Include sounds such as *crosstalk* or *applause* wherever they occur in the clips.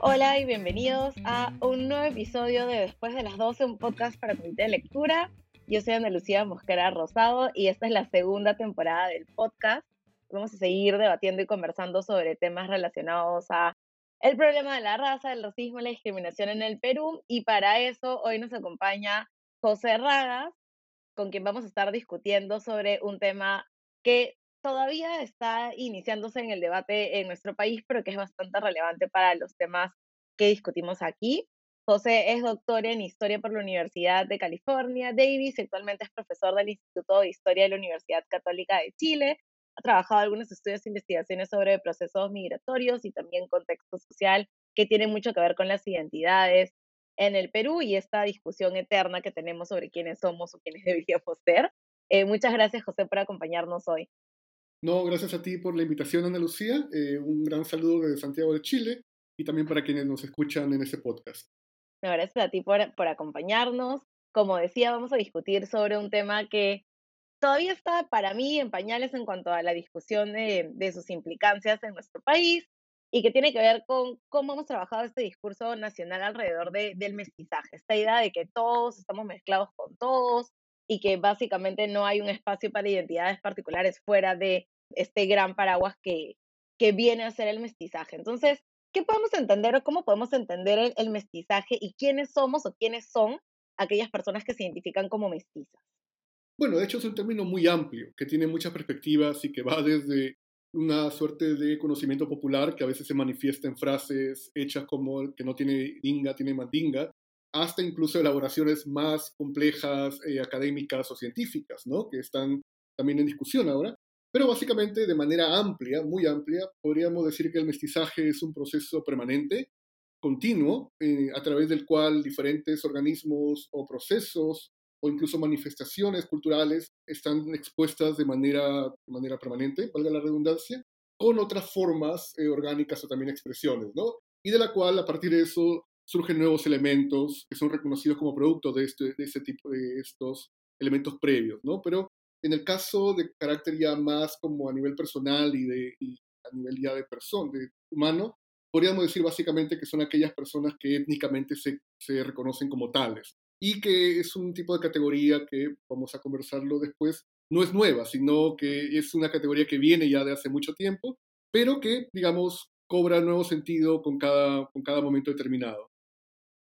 Hola y bienvenidos a un nuevo episodio de Después de las 12, un podcast para comité de lectura. Yo soy Ana Lucía Mosquera Rosado y esta es la segunda temporada del podcast. Vamos a seguir debatiendo y conversando sobre temas relacionados a el problema de la raza, el racismo y la discriminación en el Perú. Y para eso hoy nos acompaña José Ragas, con quien vamos a estar discutiendo sobre un tema que todavía está iniciándose en el debate en nuestro país, pero que es bastante relevante para los temas que discutimos aquí. José es doctor en Historia por la Universidad de California, Davis, actualmente es profesor del Instituto de Historia de la Universidad Católica de Chile. Ha trabajado algunos estudios e investigaciones sobre procesos migratorios y también contexto social que tiene mucho que ver con las identidades en el Perú y esta discusión eterna que tenemos sobre quiénes somos o quiénes *laughs* deberíamos ser. Eh, muchas gracias, José, por acompañarnos hoy. No, gracias a ti por la invitación, Ana Lucía. Eh, un gran saludo desde Santiago de Chile y también para quienes nos escuchan en este podcast. Gracias a ti por, por acompañarnos. Como decía, vamos a discutir sobre un tema que todavía está para mí en pañales en cuanto a la discusión de, de sus implicancias en nuestro país y que tiene que ver con cómo hemos trabajado este discurso nacional alrededor de, del mestizaje, esta idea de que todos estamos mezclados con todos y que básicamente no hay un espacio para identidades particulares fuera de este gran paraguas que, que viene a ser el mestizaje. Entonces, ¿qué podemos entender o cómo podemos entender el, mestizaje y quiénes somos o quiénes son aquellas personas que se identifican como mestizas? Bueno, de hecho es un término muy amplio, que tiene muchas perspectivas y que va desde una suerte de conocimiento popular que a veces se manifiesta en frases hechas como que no tiene dinga, tiene mandinga, hasta incluso elaboraciones más complejas, eh, académicas o científicas, ¿no? que están también en discusión ahora. Pero básicamente, de manera amplia, muy amplia, podríamos decir que el mestizaje es un proceso permanente, continuo, eh, a través del cual diferentes organismos o procesos o incluso manifestaciones culturales están expuestas de manera, manera permanente, valga la redundancia, con otras formas eh, orgánicas o también expresiones, ¿no? Y de la cual a partir de eso surgen nuevos elementos que son reconocidos como producto de, este, de ese tipo de estos elementos previos, ¿no? Pero en el caso de carácter ya más como a nivel personal y, de, y a nivel ya de persona, de humano, podríamos decir básicamente que son aquellas personas que étnicamente se, se reconocen como tales y que es un tipo de categoría que, vamos a conversarlo después, no es nueva, sino que es una categoría que viene ya de hace mucho tiempo, pero que, digamos, cobra nuevo sentido con cada, con cada momento determinado.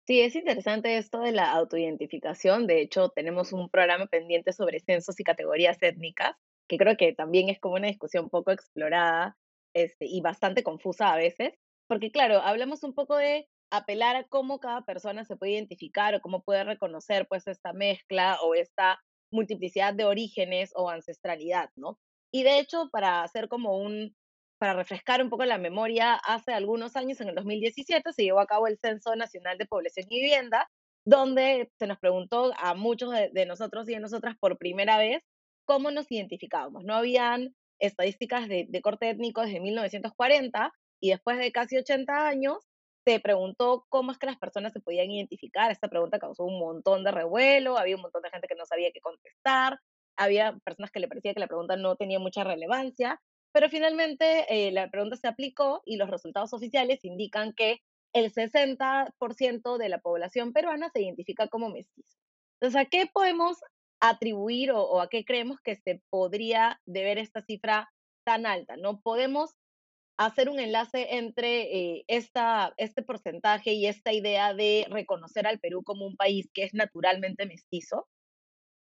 Sí, es interesante esto de la autoidentificación. De hecho, tenemos un programa pendiente sobre censos y categorías étnicas, que creo que también es como una discusión poco explorada este, y bastante confusa a veces, porque claro, hablamos un poco de apelar a cómo cada persona se puede identificar o cómo puede reconocer pues esta mezcla o esta multiplicidad de orígenes o ancestralidad, ¿no? Y de hecho, para hacer como un, para refrescar un poco la memoria, hace algunos años, en el 2017, se llevó a cabo el Censo Nacional de Población y Vivienda, donde se nos preguntó a muchos de, nosotros y de nosotras por primera vez cómo nos identificábamos. No habían estadísticas de, de corte étnico desde 1940 y después de casi 80 años se preguntó cómo es que las personas se podían identificar. Esta pregunta causó un montón de revuelo, había un montón de gente que no sabía qué contestar, había personas que le parecía que la pregunta no tenía mucha relevancia, pero finalmente eh, la pregunta se aplicó y los resultados oficiales indican que el 60% de la población peruana se identifica como mestizo. Entonces, ¿a qué podemos atribuir o, o a qué creemos que se podría deber esta cifra tan alta? No podemos hacer un enlace entre eh, esta, este porcentaje y esta idea de reconocer al Perú como un país que es naturalmente mestizo?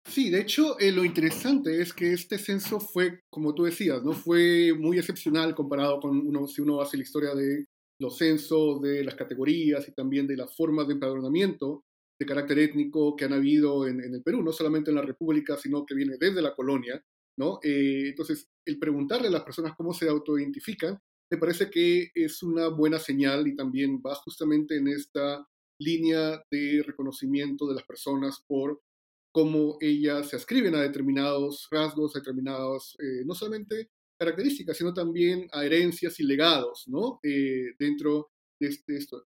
Sí, de hecho, eh, lo interesante es que este censo fue, como tú decías, ¿no? fue muy excepcional comparado con uno, si uno hace la historia de los censos, de las categorías y también de las formas de empadronamiento de carácter étnico que han habido en, el Perú, no solamente en la República, sino que viene desde la colonia. ¿no? Eh, entonces, el preguntarle a las personas cómo se autoidentifican me parece que es una buena señal y también va justamente en esta línea de reconocimiento de las personas por cómo ellas se ascriben a determinados rasgos, a determinadas, eh, no solamente características, sino también a herencias y legados, ¿no? Eh, dentro de este, esto.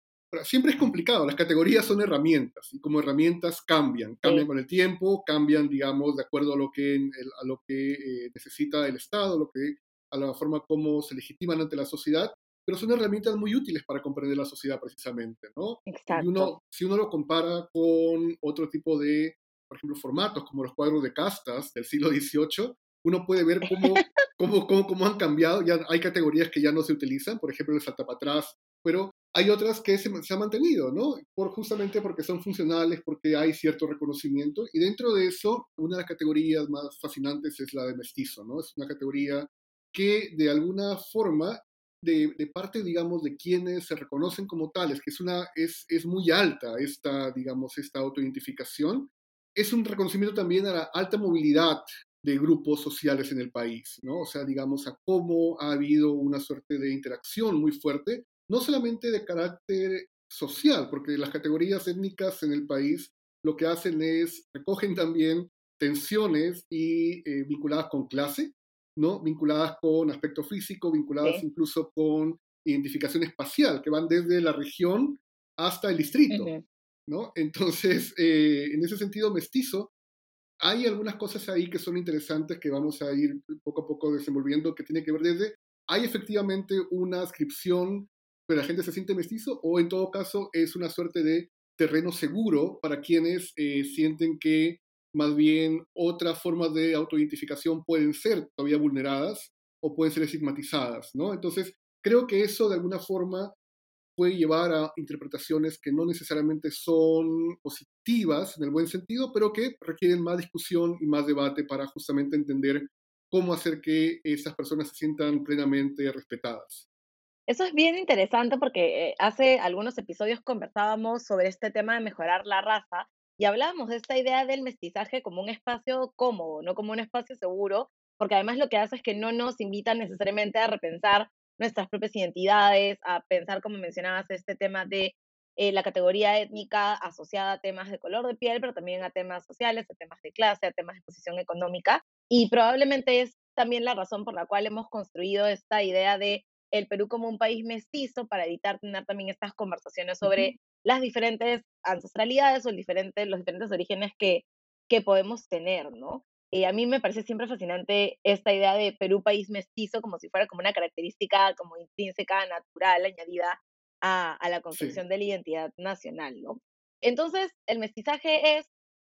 siempre es complicado, las categorías son herramientas y como herramientas cambian, cambian con el tiempo, cambian, digamos, de acuerdo a lo que, a lo que eh, necesita el Estado, lo que a la forma como se legitiman ante la sociedad, pero son herramientas muy útiles para comprender la sociedad precisamente, ¿no? Exacto. Y uno, si uno lo compara con otro tipo de, por ejemplo, formatos como los cuadros de castas del siglo XVIII, uno puede ver cómo, *laughs* cómo, cómo, cómo, han cambiado. Ya hay categorías que ya no se utilizan, por ejemplo, el salta para atrás, pero hay otras que se, se han mantenido, ¿no? Por, justamente porque son funcionales, porque hay cierto reconocimiento. Y dentro de eso, una de las categorías más fascinantes es la de mestizo, ¿no? Es una categoría que de alguna forma, de, de parte, digamos, de quienes se reconocen como tales, que es, una, es, es muy alta esta, digamos, esta autoidentificación, es un reconocimiento también a la alta movilidad de grupos sociales en el país, ¿no? O sea, digamos, a cómo ha habido una suerte de interacción muy fuerte, no solamente de carácter social, porque las categorías étnicas en el país lo que hacen es, recogen también tensiones y eh, vinculadas con clase, ¿no? Vinculadas con aspecto físico, vinculadas sí. incluso con identificación espacial, que van desde la región hasta el distrito, uh -huh. ¿No? Entonces, eh, en ese sentido, mestizo hay algunas cosas ahí que son interesantes que vamos a ir poco a poco desenvolviendo, que tiene que ver desde, hay efectivamente una ascripción, pero la gente se siente mestizo, o en todo caso es una suerte de terreno seguro para quienes eh, sienten que más bien otras formas de autoidentificación pueden ser todavía vulneradas o pueden ser estigmatizadas, ¿no? Entonces, creo que eso de alguna forma puede llevar a interpretaciones que no necesariamente son positivas en el buen sentido, pero que requieren más discusión y más debate para justamente entender cómo hacer que esas personas se sientan plenamente respetadas. Eso es bien interesante porque eh, hace algunos episodios conversábamos sobre este tema de mejorar la raza y hablábamos de esta idea del mestizaje como un espacio cómodo, no como un espacio seguro, porque además lo que hace es que no nos invita necesariamente a repensar nuestras propias identidades, a pensar, como mencionabas, este tema de eh, la categoría étnica asociada a temas de color de piel, pero también a temas sociales, a temas de clase, a temas de posición económica. Y probablemente es también la razón por la cual hemos construido esta idea de el Perú como un país mestizo para evitar tener también estas conversaciones sobre uh -huh. las diferentes ancestralidades o el diferente, los diferentes orígenes que, que podemos tener, ¿no? Eh, a mí me parece siempre fascinante esta idea de Perú país mestizo como si fuera como una característica como intrínseca, natural, añadida a, a la construcción sí. de la identidad nacional, ¿no? Entonces, el mestizaje es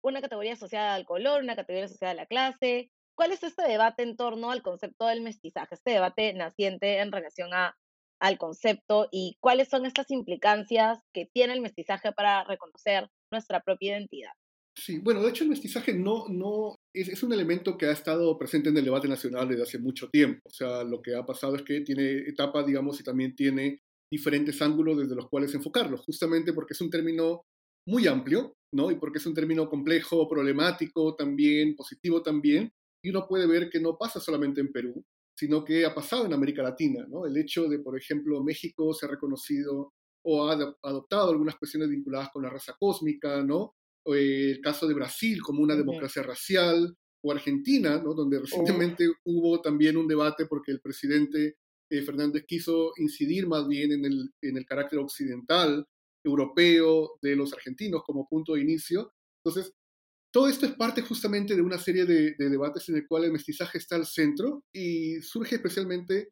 una categoría asociada al color, una categoría asociada a la clase. ¿Cuál es este debate en torno al concepto del mestizaje? Este debate naciente en relación a, al concepto y cuáles son estas implicancias que tiene el mestizaje para reconocer nuestra propia identidad. Sí, bueno, de hecho el mestizaje no, no es, es, un elemento que ha estado presente en el debate nacional desde hace mucho tiempo. O sea, lo que ha pasado es que tiene etapas, digamos, y también tiene diferentes ángulos desde los cuales enfocarlo, justamente porque es un término muy amplio, ¿no? Y porque es un término complejo, problemático también, positivo también, y uno puede ver que no pasa solamente en Perú, sino que ha pasado en América Latina, ¿no? El hecho de, por ejemplo, México se ha reconocido o ha adoptado algunas cuestiones vinculadas con la raza cósmica, ¿no? El caso de Brasil como una democracia racial, o Argentina, ¿no? donde recientemente *laughs* hubo también un debate porque el presidente eh, Fernández quiso incidir más bien en el, en el carácter occidental, europeo de los argentinos como punto de inicio. Entonces, todo esto es parte justamente de una serie de, de debates en el cual el mestizaje está al centro y surge especialmente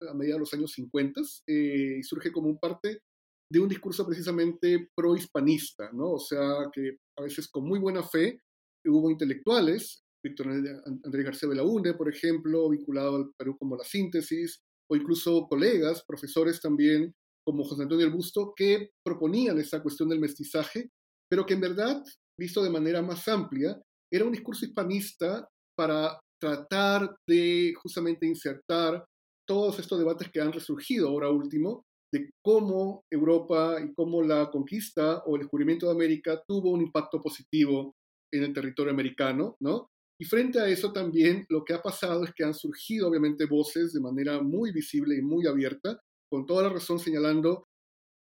a mediados de los años 50 eh, y surge como un parte de un discurso precisamente pro-hispanista, ¿no? O sea, que a veces con muy buena fe hubo intelectuales, Víctor Andrés García Belaúnde, por ejemplo, vinculado al Perú como la síntesis, o incluso colegas, profesores también, como José Antonio El Busto, que proponían esa cuestión del mestizaje, pero que en verdad, visto de manera más amplia, era un discurso hispanista para tratar de justamente insertar todos estos debates que han resurgido ahora último de cómo Europa y cómo la conquista o el descubrimiento de América tuvo un impacto positivo en el territorio americano, ¿no? Y frente a eso también lo que ha pasado es que han surgido obviamente voces de manera muy visible y muy abierta, con toda la razón señalando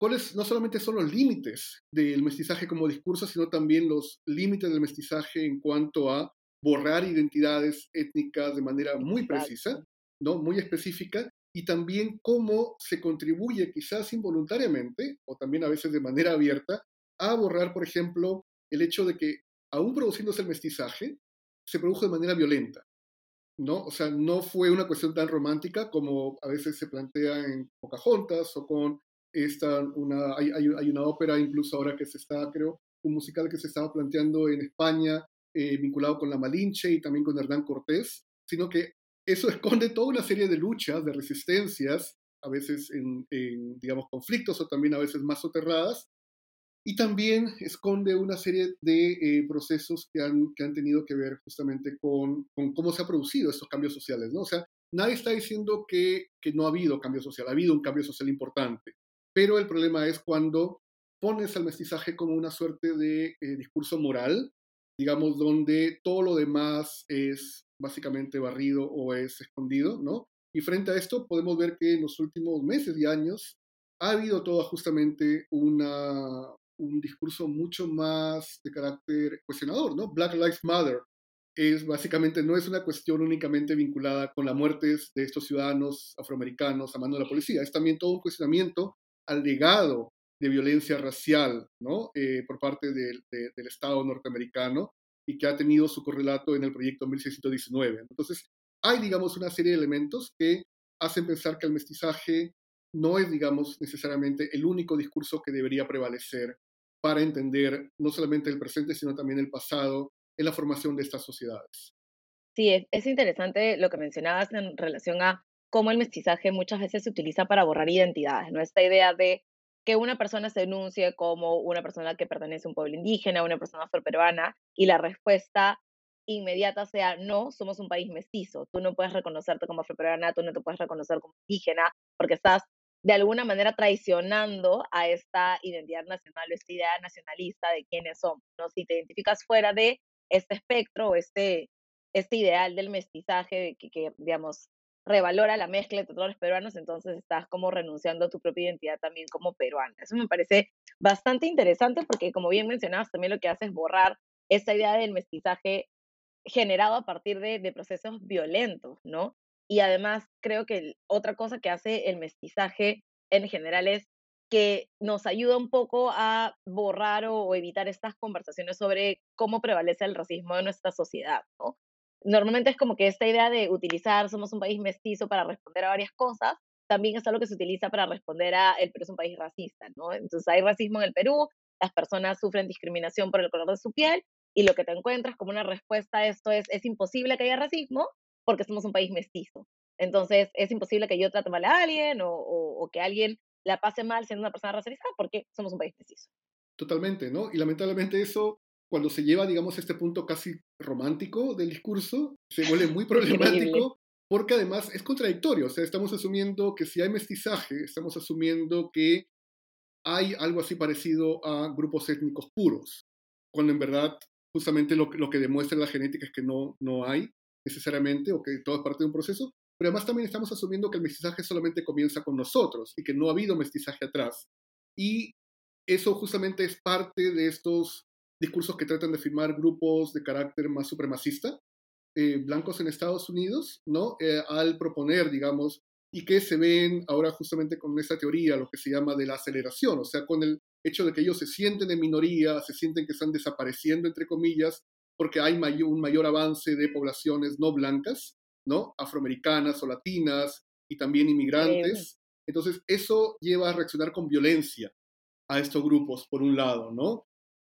cuáles no solamente son los límites del mestizaje como discurso, sino también los límites del mestizaje en cuanto a borrar identidades étnicas de manera muy precisa, ¿no? Muy específica, y también cómo se contribuye quizás involuntariamente, o también a veces de manera abierta, a borrar, por ejemplo, el hecho de que, aún produciéndose el mestizaje, se produjo de manera violenta. ¿no? O sea, no fue una cuestión tan romántica como a veces se plantea en Pocahontas o con esta, una, hay, hay, una ópera incluso ahora que se está, creo, un musical que se estaba planteando en España eh, vinculado con la Malinche y también con Hernán Cortés, sino que eso esconde toda una serie de luchas, de resistencias, a veces en, digamos, conflictos o también a veces más soterradas, y también esconde una serie de eh, procesos que han, que han tenido que ver justamente con, con, cómo se han producido estos cambios sociales, ¿no? O sea, nadie está diciendo que, que no ha habido cambio social, ha habido un cambio social importante, pero el problema es cuando pones al mestizaje como una suerte de eh, discurso moral, digamos, donde todo lo demás es básicamente barrido o es escondido, ¿no? Y frente a esto podemos ver que en los últimos meses y años ha habido toda justamente una, un discurso mucho más de carácter cuestionador, ¿no? Black Lives Matter es básicamente, no es una cuestión únicamente vinculada con las muertes de estos ciudadanos afroamericanos a mano de la policía, es también todo un cuestionamiento al legado de violencia racial, ¿no? Eh, por parte del Estado norteamericano y que ha tenido su correlato en el proyecto 1619. Entonces, hay, digamos, una serie de elementos que hacen pensar que el mestizaje no es, digamos, necesariamente el único discurso que debería prevalecer para entender no solamente el presente, sino también el pasado en la formación de estas sociedades. Sí, es, interesante lo que mencionabas en relación a cómo el mestizaje muchas veces se utiliza para borrar identidades, ¿no? Esta idea de que una persona se denuncie como una persona que pertenece a un pueblo indígena, una persona afroperuana, y la respuesta inmediata sea, no, somos un país mestizo, tú no puedes reconocerte como afroperuana, tú no te puedes reconocer como indígena, porque estás de alguna manera traicionando a esta identidad nacional o esta idea nacionalista de quiénes somos, ¿no? Si te identificas fuera de este espectro o este, este ideal del mestizaje que, que, digamos, revalora la mezcla de los peruanos, entonces estás como renunciando a tu propia identidad también como peruana. Eso me parece bastante interesante porque, como bien mencionabas, también lo que hace es borrar esta idea del mestizaje generado a partir de, de procesos violentos, ¿no? Y además creo que otra cosa que hace el mestizaje en general es que nos ayuda un poco a borrar o, evitar estas conversaciones sobre cómo prevalece el racismo en nuestra sociedad, ¿no? Normalmente es como que esta idea de utilizar somos un país mestizo para responder a varias cosas, también es algo que se utiliza para responder a el Perú es un país racista, ¿no? Entonces hay racismo en el Perú, las personas sufren discriminación por el color de su piel y lo que te encuentras como una respuesta a esto es es imposible que haya racismo, porque somos un país mestizo. Entonces, es imposible que yo trate mal a alguien o, o, que alguien la pase mal siendo una persona racializada porque somos un país mestizo. Totalmente, ¿no? Y lamentablemente eso, cuando se lleva, digamos, este punto casi romántico del discurso, se vuelve muy *laughs* problemático porque además es contradictorio. O sea, estamos asumiendo que si hay mestizaje, estamos asumiendo que hay algo así parecido a grupos étnicos puros, cuando en verdad justamente lo, lo que demuestra la genética es que no, no hay necesariamente o que todo es parte de un proceso, pero además también estamos asumiendo que el mestizaje solamente comienza con nosotros y que no ha habido mestizaje atrás. Y eso justamente es parte de estos discursos que tratan de firmar grupos de carácter más supremacista, eh, blancos en Estados Unidos, ¿no? Eh, al proponer, digamos, y que se ven ahora justamente con esta teoría, lo que se llama de la aceleración, o sea, con el hecho de que ellos se sienten en minoría, se sienten que están desapareciendo, entre comillas, porque hay un mayor avance de poblaciones no blancas, ¿no? Afroamericanas o latinas y también inmigrantes. Entonces, eso lleva a reaccionar con violencia a estos grupos, por un lado, ¿no?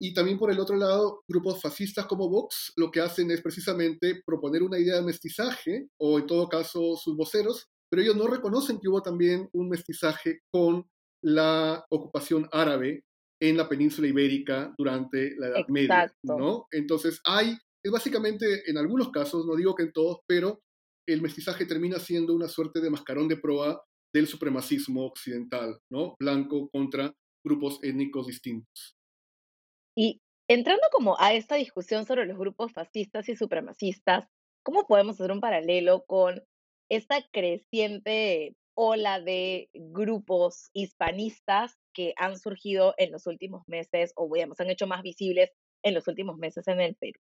Y también por el otro lado, grupos fascistas como Vox lo que hacen es precisamente proponer una idea de mestizaje, o en todo caso sus voceros, pero ellos no reconocen que hubo también un mestizaje con la ocupación árabe en la península ibérica durante la Edad Media, ¿no? Entonces hay, es básicamente en algunos casos, no digo que en todos, pero el mestizaje termina siendo una suerte de mascarón de proa del supremacismo occidental, ¿no? Blanco contra grupos étnicos distintos. Y entrando como a esta discusión sobre los grupos fascistas y supremacistas, ¿cómo podemos hacer un paralelo con esta creciente ola de grupos hispanistas que han surgido en los últimos meses o digamos, han hecho más visibles en los últimos meses en el Perú?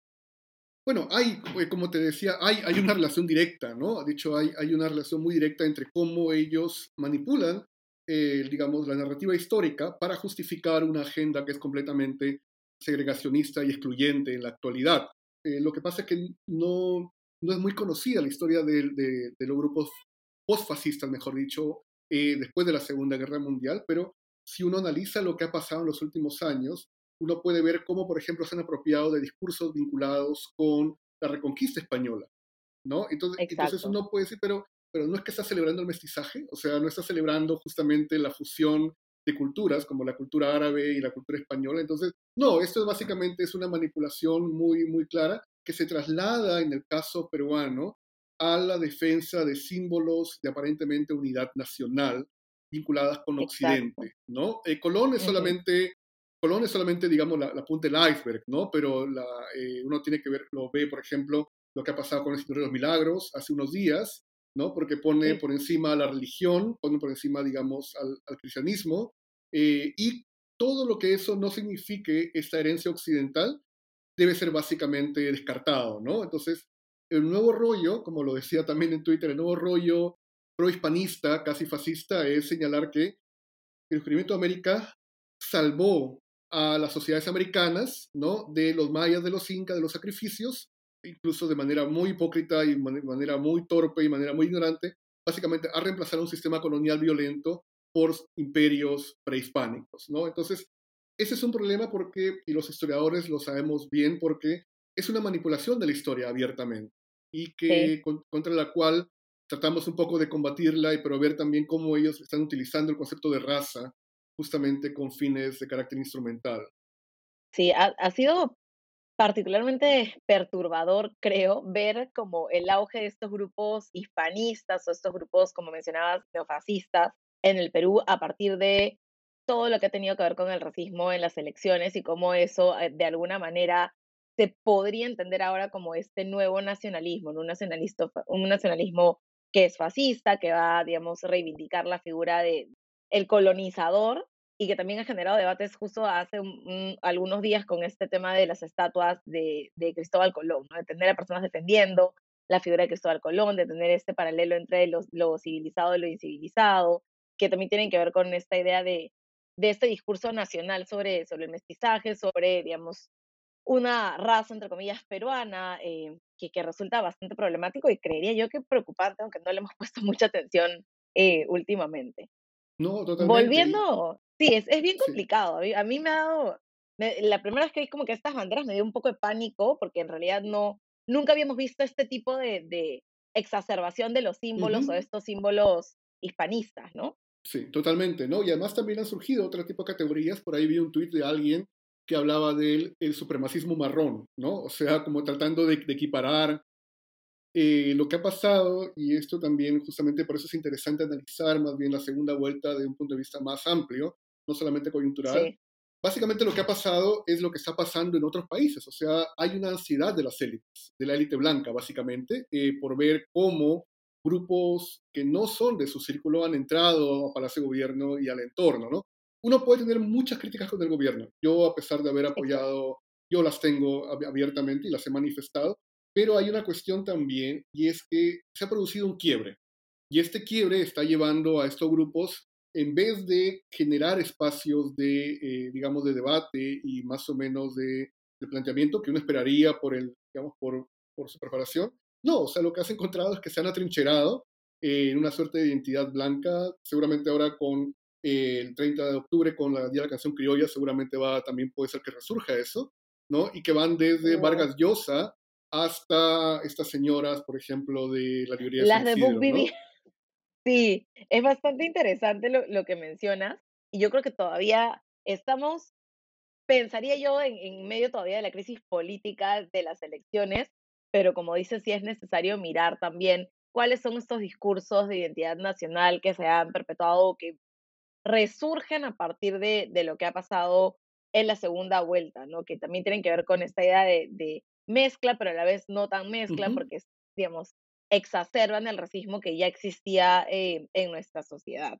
Bueno, hay, eh, como te decía, hay, hay una relación directa, ¿no? De hecho, hay, hay una relación muy directa entre cómo ellos manipulan, eh, digamos, la narrativa histórica para justificar una agenda que es completamente segregacionista y excluyente en la actualidad. Eh, lo que pasa es que no, no es muy conocida la historia de, de, de los grupos postfascistas, mejor dicho, eh, después de la Segunda Guerra Mundial, pero si uno analiza lo que ha pasado en los últimos años, uno puede ver cómo, por ejemplo, se han apropiado de discursos vinculados con la reconquista española, ¿no? Entonces, entonces uno puede decir, pero, pero no es que está celebrando el mestizaje, o sea, no está celebrando justamente la fusión de culturas, como la cultura árabe y la cultura española. Entonces, no, esto básicamente es una manipulación muy, muy clara que se traslada en el caso peruano a la defensa de símbolos de aparentemente unidad nacional vinculadas con Occidente, ¿no? Eh, Colón es solamente, Colón es solamente, digamos, la, punta del iceberg, ¿no? Pero la, eh, uno tiene que ver, lo ve, por ejemplo, lo que ha pasado con el Señor de los Milagros hace unos días, ¿no? Porque pone por encima a la religión, pone por encima, digamos, al, cristianismo, eh, y todo lo que eso no signifique esta herencia occidental debe ser básicamente descartado, ¿no? Entonces, el nuevo rollo, como lo decía también en Twitter, el nuevo rollo pro-hispanista, casi fascista, es señalar que el descubrimiento de América salvó a las sociedades americanas, ¿no? De los mayas, de los incas, de los sacrificios, incluso de manera muy hipócrita y de manera muy torpe y de manera muy ignorante, básicamente a reemplazar un sistema colonial violento por imperios prehispánicos, ¿no? Entonces, ese es un problema porque, y los historiadores lo sabemos bien, porque es una manipulación de la historia abiertamente y que contra la cual tratamos un poco de combatirla, y pero ver también cómo ellos están utilizando el concepto de raza justamente con fines de carácter instrumental. Sí, ha, ha sido particularmente perturbador, creo, ver como el auge de estos grupos hispanistas o estos grupos, como mencionabas, neofascistas en el Perú a partir de todo lo que ha tenido que ver con el racismo en las elecciones y cómo eso eh, de alguna manera se podría entender ahora como este nuevo nacionalismo, un, un nacionalismo que es fascista, que va, digamos, a reivindicar la figura de el colonizador y que también ha generado debates justo hace algunos días con este tema de las estatuas de, Cristóbal Colón, ¿no? de tener a personas defendiendo la figura de Cristóbal Colón, de tener este paralelo entre lo civilizado y lo incivilizado, que también tienen que ver con esta idea de, de este discurso nacional sobre, sobre el mestizaje, sobre, digamos, una raza, entre comillas, peruana, eh, que, que, resulta bastante problemático y creería yo que preocupante, aunque no le hemos *laughs* puesto mucha atención eh, últimamente. No, totalmente. Volviendo, sí, es, es bien complicado. A, mí, me ha dado, la primera vez que vi como que estas banderas me dio un poco de pánico, porque en realidad no, nunca habíamos visto este tipo de, de exacerbación de los símbolos o estos símbolos hispanistas, ¿no? Sí, totalmente, ¿no? Y además también han surgido otro tipo de categorías. Por ahí vi un tuit de alguien que hablaba del el supremacismo marrón, ¿no? O sea, como tratando de, equiparar eh, lo que ha pasado, y esto también justamente por eso es interesante analizar más bien la segunda vuelta de un punto de vista más amplio, no solamente coyuntural. Básicamente lo que ha pasado es lo que está pasando en otros países, o sea, hay una ansiedad de las élites, de la élite blanca, básicamente, eh, por ver cómo grupos que no son de su círculo han entrado a Palacio de Gobierno y al entorno, ¿no? uno puede tener muchas críticas con el gobierno. Yo, a pesar de haber apoyado, yo las tengo abiertamente y las he manifestado, pero hay una cuestión también y es que se ha producido un quiebre. Y este quiebre está llevando a estos grupos, en vez de generar espacios de, eh, digamos, de debate y más o menos de, planteamiento que uno esperaría por, el, digamos, por, por su preparación, no, o sea, lo que has encontrado es que se han atrincherado en una suerte de identidad blanca, seguramente ahora con el 30 de octubre con la Día de la Canción Criolla, seguramente va, también puede ser que resurja eso, ¿no? Y que van desde Vargas Llosa hasta estas señoras, por ejemplo, de la librería Las de Book ¿no? Sí, es bastante interesante lo, lo, que mencionas y yo creo que todavía estamos, pensaría yo, en, en medio todavía de la crisis política de las elecciones, pero como dices, sí es necesario mirar también cuáles son estos discursos de identidad nacional que se han perpetuado, que resurgen a partir de, de, lo que ha pasado en la segunda vuelta, ¿no? Que también tienen que ver con esta idea de, de mezcla, pero a la vez no tan mezcla, porque, digamos, exacerban el racismo que ya existía eh, en nuestra sociedad.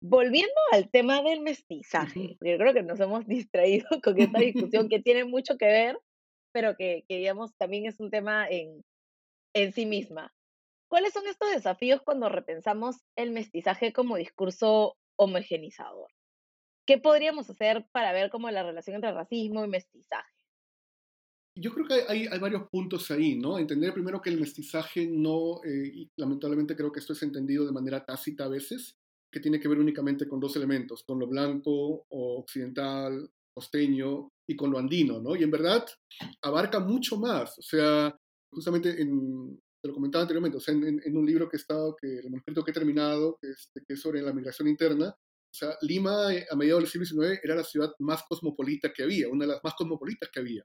Volviendo al tema del mestizaje, yo creo que nos hemos *laughs* distraído con esta discusión que tiene mucho que ver, pero que, que digamos, también es un tema en, en sí misma. ¿Cuáles son estos desafíos cuando repensamos el mestizaje como discurso homogenizador. ¿Qué podríamos hacer para ver cómo la relación entre racismo y mestizaje? Yo creo que hay, hay, varios puntos ahí, ¿no? Entender primero que el mestizaje no, eh, y lamentablemente creo que esto es entendido de manera tácita a veces, que tiene que ver únicamente con dos elementos, con lo blanco o occidental, costeño y con lo andino, ¿no? Y en verdad abarca mucho más, o sea, justamente en, te lo comentaba anteriormente, o sea, en, un libro que he estado, que el manuscrito que he terminado, que es, que es sobre la migración interna, o sea, Lima eh, a mediados del siglo XIX era la ciudad más cosmopolita que había, una de las más cosmopolitas que había.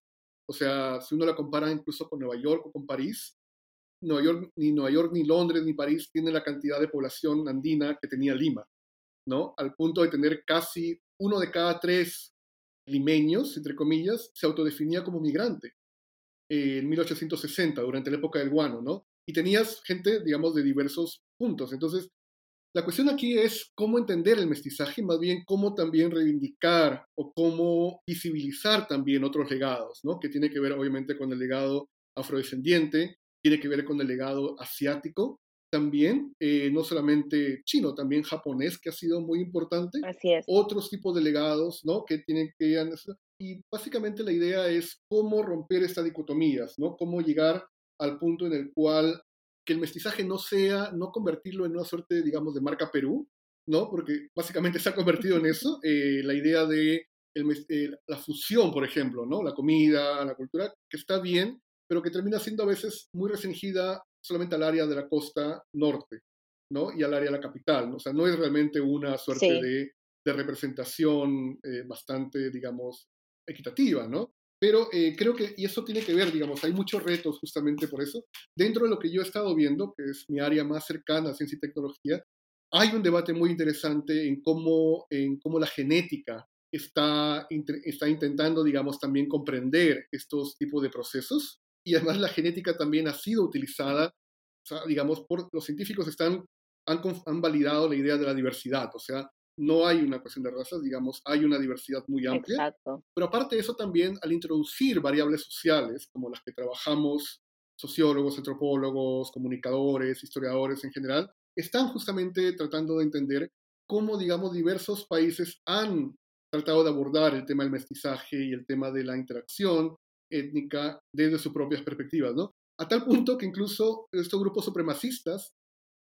O sea, si uno la compara incluso con Nueva York o con París, Nueva York, ni Nueva York, ni Londres, ni París tienen la cantidad de población andina que tenía Lima, ¿no? Al punto de tener casi uno de cada tres limeños, entre comillas, se autodefinía como migrante eh, en 1860, durante la época del guano, ¿no? Y tenías gente, digamos, de diversos puntos. Entonces, la cuestión aquí es cómo entender el mestizaje, más bien cómo también reivindicar o cómo visibilizar también otros legados, ¿no? Que tiene que ver obviamente con el legado afrodescendiente, tiene que ver con el legado asiático también, eh, no solamente chino, también japonés, que ha sido muy importante. Así es. Otros tipos de legados, ¿no? Que tienen que... Y básicamente la idea es cómo romper estas dicotomías, ¿no? Cómo llegar al punto en el cual que el mestizaje no sea, no convertirlo en una suerte, digamos, de marca Perú, ¿no? Porque básicamente se ha convertido en eso, eh, la idea de eh, la fusión, por ejemplo, ¿no? La comida, la cultura, que está bien, pero que termina siendo a veces muy restringida solamente al área de la costa norte, ¿no? Y al área de la capital, ¿no? O sea, no es realmente una suerte de, de, representación eh, bastante, digamos, equitativa, ¿no? Pero eh, creo que, y eso tiene que ver, digamos, hay muchos retos justamente por eso. Dentro de lo que yo he estado viendo, que es mi área más cercana a ciencia y tecnología, hay un debate muy interesante en cómo, en cómo la genética está, está intentando, digamos, también comprender estos tipos de procesos. Y además la genética también ha sido utilizada, digamos, por los científicos están, han, han validado la idea de la diversidad. O sea, no hay una cuestión de razas, digamos, hay una diversidad muy amplia. Exacto. Pero aparte de eso también, al introducir variables sociales, como las que trabajamos sociólogos, antropólogos, comunicadores, historiadores en general, están justamente tratando de entender cómo, digamos, diversos países han tratado de abordar el tema del mestizaje y el tema de la interacción étnica desde sus propias perspectivas, ¿no? A tal punto que incluso estos grupos supremacistas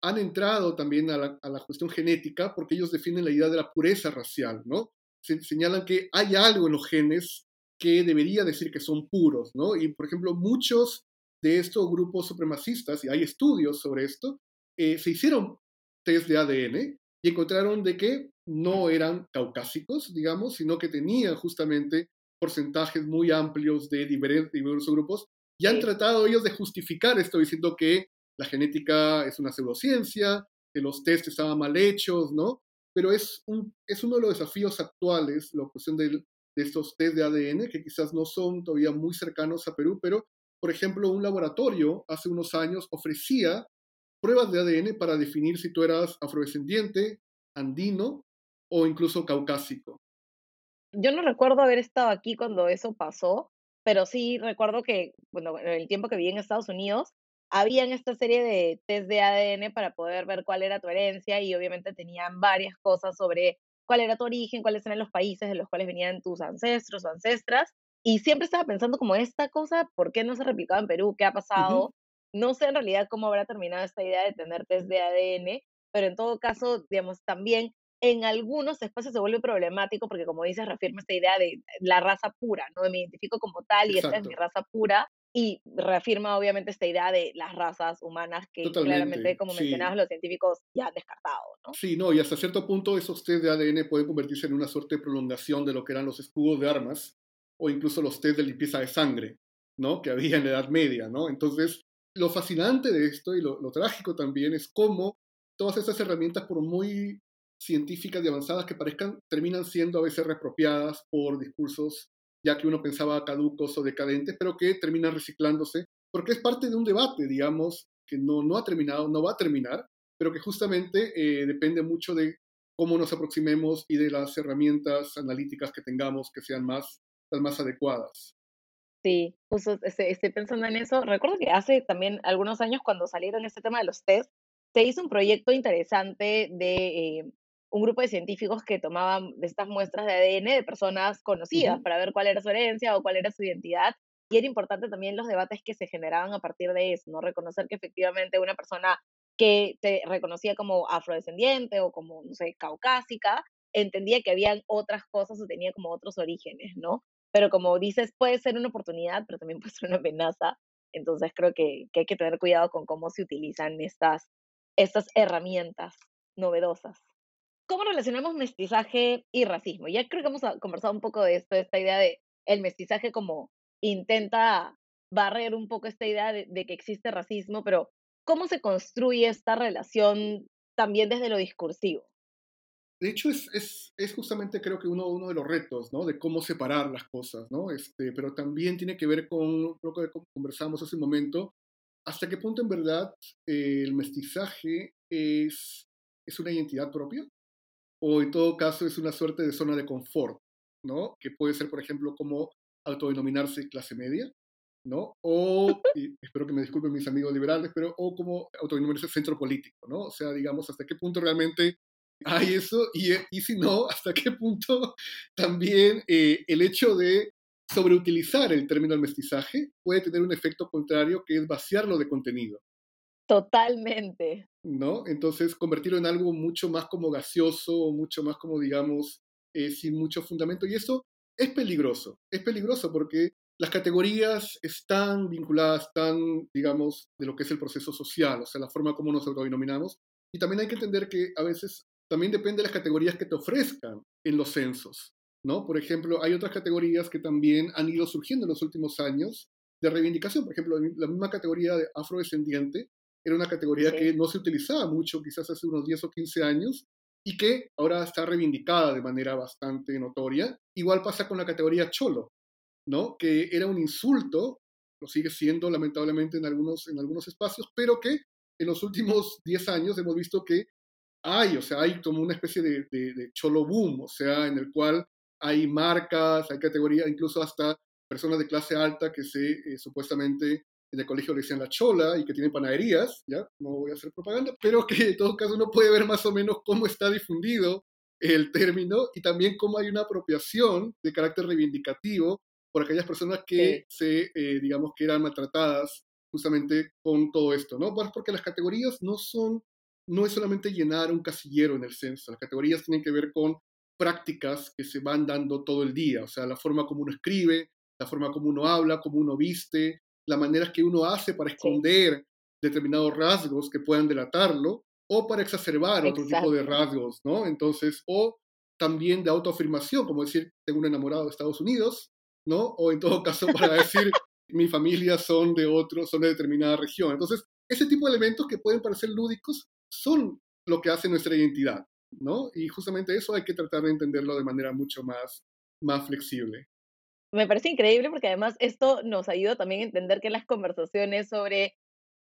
han entrado también a la, cuestión genética porque ellos definen la idea de la pureza racial, ¿no? Se, señalan que hay algo en los genes que debería decir que son puros, ¿no? Y, por ejemplo, muchos de estos grupos supremacistas, y hay estudios sobre esto, eh, se hicieron test de ADN y encontraron de que no eran caucásicos, digamos, sino que tenían justamente porcentajes muy amplios de diversos grupos y han tratado ellos de justificar esto diciendo que la genética es una pseudociencia, que los test estaban mal hechos, ¿no? Pero es, un, es uno de los desafíos actuales, la cuestión de, de estos test de ADN, que quizás no son todavía muy cercanos a Perú, pero, por ejemplo, un laboratorio hace unos años ofrecía pruebas de ADN para definir si tú eras afrodescendiente, andino o incluso caucásico. Yo no recuerdo haber estado aquí cuando eso pasó, pero sí recuerdo que, bueno, en el tiempo que viví en Estados Unidos, habían esta serie de test de ADN para poder ver cuál era tu herencia y obviamente tenían varias cosas sobre cuál era tu origen, cuáles eran los países de los cuales venían tus ancestros o ancestras. Y siempre estaba pensando como esta cosa, ¿por qué no se replicaba en Perú? ¿Qué ha pasado? No sé en realidad cómo habrá terminado esta idea de tener test de ADN, pero en todo caso, digamos, también en algunos espacios se vuelve problemático porque, como dices, reafirma esta idea de la raza pura, ¿no? Me identifico como tal y esta es mi raza pura y reafirma obviamente esta idea de las razas humanas que claramente, como mencionabas, los científicos ya han descartado, ¿no? Sí, no, y hasta cierto punto esos test de ADN pueden convertirse en una suerte de prolongación de lo que eran los escudos de armas o incluso los test de limpieza de sangre, ¿no? Que había en la Edad Media, ¿no? Entonces, lo fascinante de esto y lo, lo trágico también es cómo todas esas herramientas, por muy científicas y avanzadas que parezcan, terminan siendo a veces reapropiadas por discursos ya que uno pensaba caducos o decadentes, pero que terminan reciclándose, porque es parte de un debate, digamos, que no, no ha terminado, no va a terminar, pero que justamente eh, depende mucho de cómo nos aproximemos y de las herramientas analíticas que tengamos que sean más, las más adecuadas. Sí, justo estoy, pensando en eso. Recuerdo que hace también algunos años cuando salieron este tema de los test, se hizo un proyecto interesante de eh, un grupo de científicos que tomaban de estas muestras de ADN de personas conocidas para ver cuál era su herencia o cuál era su identidad. y era importante también los debates que se generaban a partir de eso, ¿no? Reconocer que efectivamente una persona que se reconocía como afrodescendiente o como, no sé, caucásica, entendía que habían otras cosas o tenía como otros orígenes, ¿no? Pero como dices, puede ser una oportunidad, pero también puede ser una amenaza. Entonces creo que, que hay que tener cuidado con cómo se utilizan estas, estas herramientas novedosas. ¿Cómo relacionamos mestizaje y racismo? Ya creo que hemos conversado un poco de esto, de esta idea de el mestizaje como intenta barrer un poco esta idea de, de que existe racismo, pero ¿cómo se construye esta relación también desde lo discursivo? De hecho, es, es, es, justamente creo que uno, uno de los retos, ¿no? De cómo separar las cosas, ¿no? Este, pero también tiene que ver con lo que conversamos hace un momento, hasta qué punto en verdad eh, el mestizaje es, es una identidad propia o en todo caso es una suerte de zona de confort, ¿no? Que puede ser, por ejemplo, como autodenominarse clase media, ¿no? O, *laughs* y espero que me disculpen mis amigos liberales, pero o como autodenominarse centro político, ¿no? O sea, digamos, hasta qué punto realmente hay eso y, eh, y si no, hasta qué punto también eh, el hecho de sobreutilizar el término del mestizaje puede tener un efecto contrario que es vaciarlo de contenido. Totalmente. ¿No? Entonces convertirlo en algo mucho más como gaseoso, mucho más como, digamos, eh, sin mucho fundamento. Y eso es peligroso. Es peligroso porque las categorías están vinculadas, están, digamos, de lo que es el proceso social, o sea, la forma como nos autodenominamos. Y también hay que entender que a veces también depende de las categorías que te ofrezcan en los censos, ¿no? Por ejemplo, hay otras categorías que también han ido surgiendo en los últimos años de reivindicación. Por ejemplo, la misma categoría de afrodescendiente era una categoría que no se utilizaba mucho, quizás hace unos 10 o 15 años, y que ahora está reivindicada de manera bastante notoria. Igual pasa con la categoría cholo, ¿no? Que era un insulto, lo sigue siendo lamentablemente en algunos, en algunos espacios, pero que en los últimos 10 años hemos visto que hay, o sea, hay como una especie de, de, cholo boom, o sea, en el cual hay marcas, hay categorías, incluso hasta personas de clase alta que se eh, supuestamente en el colegio le decían la chola y que tienen panaderías, ya, no voy a hacer propaganda, pero que en todo caso uno puede ver más o menos cómo está difundido el término y también cómo hay una apropiación de carácter reivindicativo por aquellas personas que se, eh, digamos, que eran maltratadas justamente con todo esto, ¿no? Porque las categorías no son no es solamente llenar un casillero en el censo, las categorías tienen que ver con prácticas que se van dando todo el día, o sea, la forma como uno escribe, la forma como uno habla, como uno viste, la manera que uno hace para esconder determinados rasgos que puedan delatarlo o para exacerbar otro tipo de rasgos, ¿no? Entonces, o también de autoafirmación, como decir, tengo un enamorado de Estados Unidos, ¿no? O en todo caso para decir, mi familia son de otro, son de determinada región. Entonces, ese tipo de elementos que pueden parecer lúdicos son lo que hace nuestra identidad, ¿no? Y justamente eso hay que tratar de entenderlo de manera mucho más, más flexible. Me parece increíble porque además esto nos ayuda también a entender que las conversaciones sobre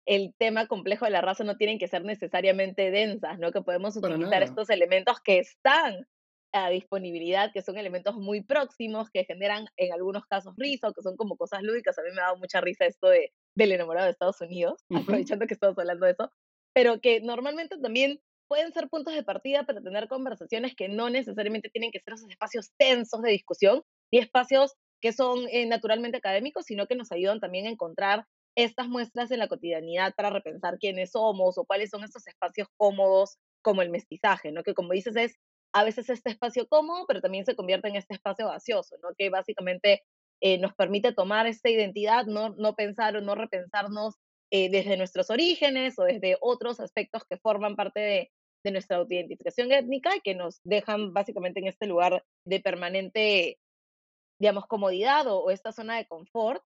el tema complejo de la raza no tienen que ser necesariamente densas, ¿no? Que podemos utilizar estos elementos que están a disponibilidad, que son elementos muy próximos, que generan en algunos casos risa o que son como cosas lúdicas. A mí me ha dado mucha risa esto de, del enamorado de Estados Unidos, *laughs* aprovechando que estamos hablando de eso, pero que normalmente también pueden ser puntos de partida para tener conversaciones que no necesariamente tienen que ser esos espacios tensos de discusión y espacios que son eh, naturalmente académicos, sino que nos ayudan también a encontrar estas muestras en la cotidianidad para repensar quiénes somos o cuáles son estos espacios cómodos como el mestizaje, ¿no? Que como dices es a veces este espacio cómodo, pero también se convierte en este espacio gaseoso, ¿no? Que básicamente eh, nos permite tomar esta identidad, no, no pensar o no repensarnos eh, desde nuestros orígenes o desde otros aspectos que forman parte de, de nuestra autentificación étnica y que nos dejan básicamente en este lugar de permanente, digamos, comodidad o, o, esta zona de confort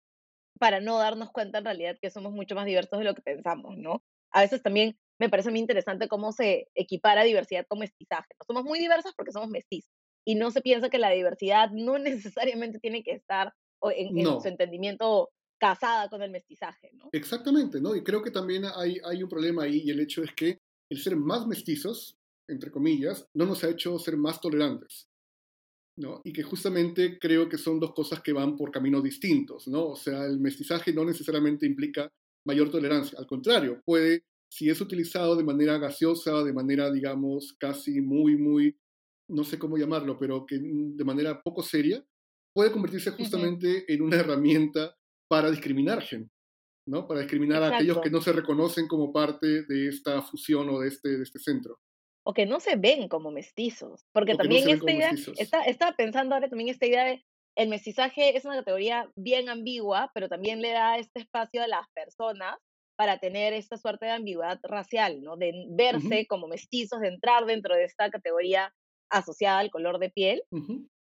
para no darnos cuenta en realidad que somos mucho más diversos de lo que pensamos, ¿no? A veces también me parece muy interesante cómo se equipara diversidad con mestizaje. ¿no? Somos muy diversas porque somos mestizos y no se piensa que la diversidad no *laughs* necesariamente tiene que estar en, en su entendimiento casada con el mestizaje, ¿no? Exactamente, ¿no? Y creo que también hay, hay un problema ahí y el hecho es que el ser más mestizos, entre comillas, no nos ha hecho ser más tolerantes, ¿no? Y que justamente creo que son dos cosas que van por caminos distintos, ¿no? O sea, el mestizaje no necesariamente implica mayor tolerancia, al contrario, puede, si es utilizado de manera gaseosa, de manera, digamos, casi muy, muy, no sé cómo llamarlo, pero que de manera poco seria, puede convertirse justamente en una herramienta para discriminar gente, ¿no? Para discriminar a aquellos que no se reconocen como parte de esta fusión o de este, de este centro. O que no se ven como mestizos, porque también esta idea, está, estaba pensando ahora también esta idea de el mestizaje es una categoría bien ambigua, pero también le da este espacio a las personas para tener esta suerte de ambigüedad racial, ¿no? De verse como mestizos, de entrar dentro de esta categoría asociada al color de piel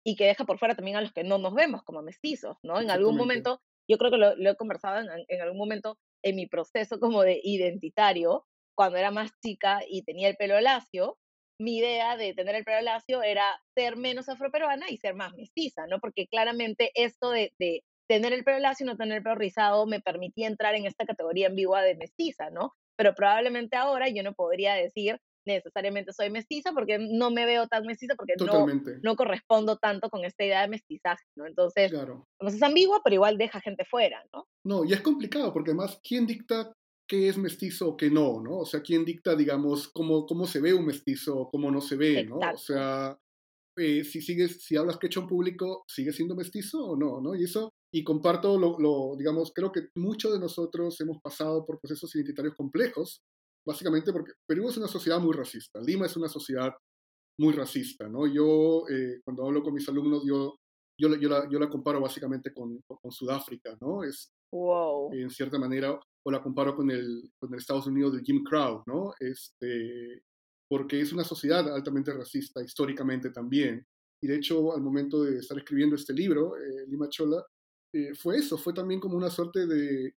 y que deja por fuera también a los que no nos vemos como mestizos, ¿no? En algún momento, yo creo que lo, he conversado en, en, algún momento en mi proceso como de identitario, cuando era más chica y tenía el pelo lacio, mi idea de tener el pelo lacio era ser menos afroperuana y ser más mestiza, ¿no? Porque claramente esto de, de tener el pelo lacio y no tener el pelo rizado me permitía entrar en esta categoría ambigua de mestiza, ¿no? Pero probablemente ahora yo no podría decir necesariamente soy mestiza porque no me veo tan mestiza porque no, no correspondo tanto con esta idea de mestizaje, ¿no? Entonces, claro. es ambigua, pero igual deja gente fuera, ¿no? No, y es complicado porque además, ¿quién dicta qué es mestizo o qué no, ¿no? O sea, ¿quién dicta, digamos, cómo, cómo se ve un mestizo o cómo no se ve, ¿no? O sea, eh, si sigues, si hablas quechua en público, ¿sigue siendo mestizo o no, no? Y eso, y comparto lo, lo, digamos, creo que muchos de nosotros hemos pasado por procesos identitarios complejos básicamente porque Perú es una sociedad muy racista, Lima es una sociedad muy racista, ¿no? Yo, eh, cuando hablo con mis alumnos, yo, yo, yo, la, yo la comparo básicamente con, con Sudáfrica, ¿no? Es, wow. En cierta manera, o la comparo con el, con el Estados Unidos de Jim Crow, ¿no? Este, porque es una sociedad altamente racista históricamente también. Y de hecho, al momento de estar escribiendo este libro, eh, Lima Chola, eh, fue eso, fue también como una suerte de,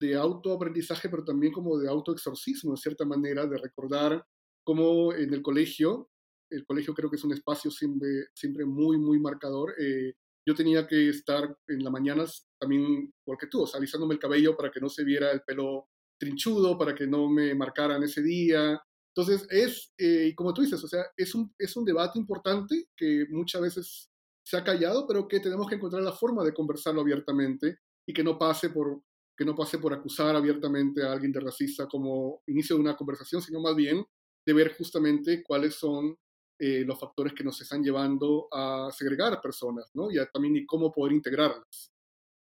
de autoaprendizaje, pero también como de autoexorcismo, en cierta manera, de recordar cómo en el colegio, el colegio creo que es un espacio siempre, siempre muy, muy marcador. Eh, yo tenía que estar en las mañanas también, porque tú, o sea, alisándome el cabello para que no se viera el pelo trinchudo, para que no me marcaran ese día. Entonces, es, eh, como tú dices, o sea, es un, es un debate importante que muchas veces se ha callado, pero que tenemos que encontrar la forma de conversarlo abiertamente y que no pase por que no pase por acusar abiertamente a alguien de racista como inicio de una conversación, sino más bien de ver justamente cuáles son eh, los factores que nos están llevando a segregar a personas, ¿no? Y también y cómo poder integrarlas.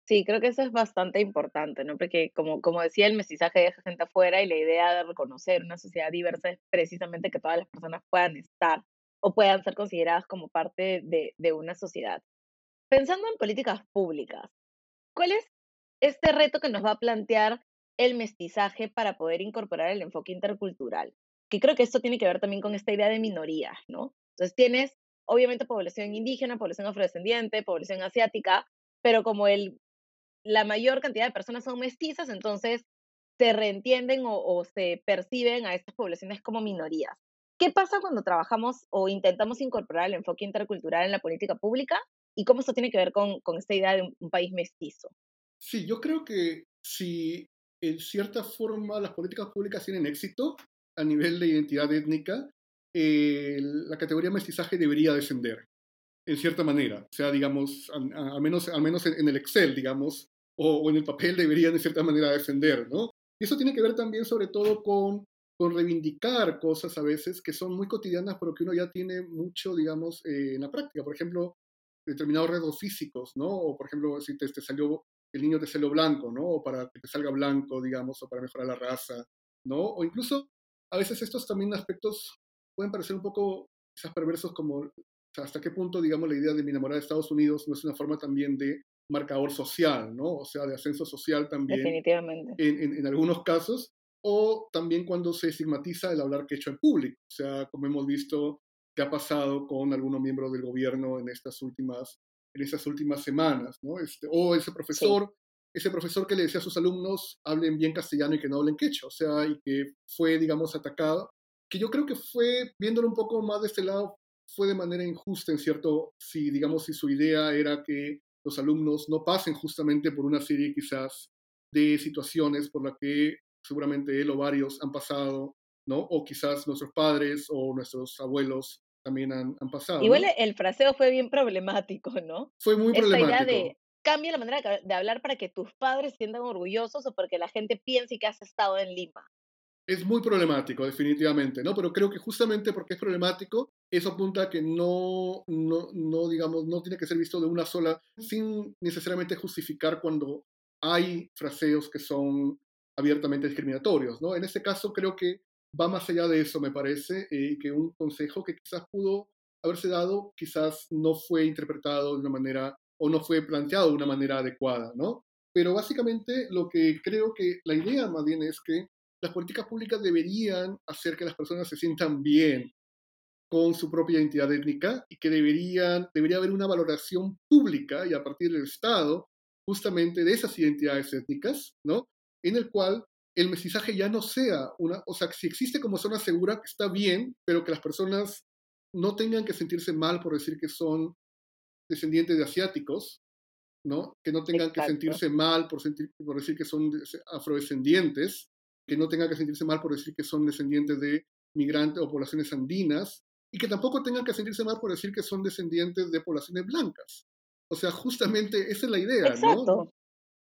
Sí, creo que eso es bastante importante, ¿no? Porque como, como decía, el mestizaje deja gente afuera y la idea de reconocer una sociedad diversa es precisamente que todas las personas puedan estar o puedan ser consideradas como parte de, de una sociedad. Pensando en políticas públicas, ¿cuáles este reto que nos va a plantear el mestizaje para poder incorporar el enfoque intercultural, que creo que esto tiene que ver también con esta idea de minorías, ¿no? Entonces tienes, obviamente, población indígena, población afrodescendiente, población asiática, pero como el, la mayor cantidad de personas son mestizas, entonces se reentienden o, o se perciben a estas poblaciones como minorías. ¿Qué pasa cuando trabajamos o intentamos incorporar el enfoque intercultural en la política pública? ¿Y cómo esto tiene que ver con, con esta idea de un país mestizo? Sí, yo creo que si en cierta forma las políticas públicas tienen éxito a nivel de identidad étnica, eh, la categoría mestizaje debería descender, en cierta manera. O sea, digamos, al menos, al menos en, el Excel, digamos, o, en el papel debería de cierta manera descender, ¿no? Y eso tiene que ver también sobre todo con, con reivindicar cosas a veces que son muy cotidianas, pero que uno ya tiene mucho, digamos, eh, en la práctica. Por ejemplo, determinados retos físicos, ¿no? O por ejemplo, si te, te salió el niño de celo blanco, ¿no? O para que te salga blanco, digamos, o para mejorar la raza, ¿no? O incluso a veces estos también aspectos pueden parecer un poco quizás perversos como hasta qué punto, digamos, la idea de mi enamorada de Estados Unidos no es una forma también de marcador social, ¿no? O sea, de ascenso social también. Definitivamente. En, en, algunos casos, o también cuando se estigmatiza el hablar quechua en público, o sea, como hemos visto que ha pasado con algunos miembros del gobierno en estas últimas en esas últimas semanas, ¿no? Este, o ese profesor, ese profesor que le decía a sus alumnos, hablen bien castellano y que no hablen quechua, o sea, y que fue, digamos, atacado, que yo creo que fue, viéndolo un poco más de este lado, fue de manera injusta, en cierto, si, digamos, si su idea era que los alumnos no pasen justamente por una serie quizás de situaciones por las que seguramente él o varios han pasado, ¿no? O quizás nuestros padres o nuestros abuelos también han, pasado. Igual el fraseo fue bien problemático, ¿no? Fue muy Esta problemático. Idea de cambia la manera de hablar para que tus padres se sientan orgullosos o porque la gente piense que has estado en Lima. Es muy problemático, definitivamente, ¿no? Pero creo que justamente porque es problemático, eso apunta a que no, no, no, digamos, no tiene que ser visto de una sola, sin necesariamente justificar cuando hay fraseos que son abiertamente discriminatorios, ¿no? En este caso creo que va más allá de eso, me parece, y que un consejo que quizás pudo haberse dado, quizás no fue interpretado de una manera o no fue planteado de una manera adecuada, ¿no? Pero básicamente lo que creo que la idea más bien es que las políticas públicas deberían hacer que las personas se sientan bien con su propia identidad étnica y que deberían, debería haber una valoración pública y a partir del Estado justamente de esas identidades étnicas, ¿no? En el cual el mestizaje ya no sea una, o sea, si existe como zona segura, está bien, pero que las personas no tengan que sentirse mal por decir que son descendientes de asiáticos, ¿no? Que no tengan que sentirse mal por, sentir, por decir que son afrodescendientes, que no tengan que sentirse mal por decir que son descendientes de migrantes o poblaciones andinas, y que tampoco tengan que sentirse mal por decir que son descendientes de poblaciones blancas. O sea, justamente esa es la idea, ¿no?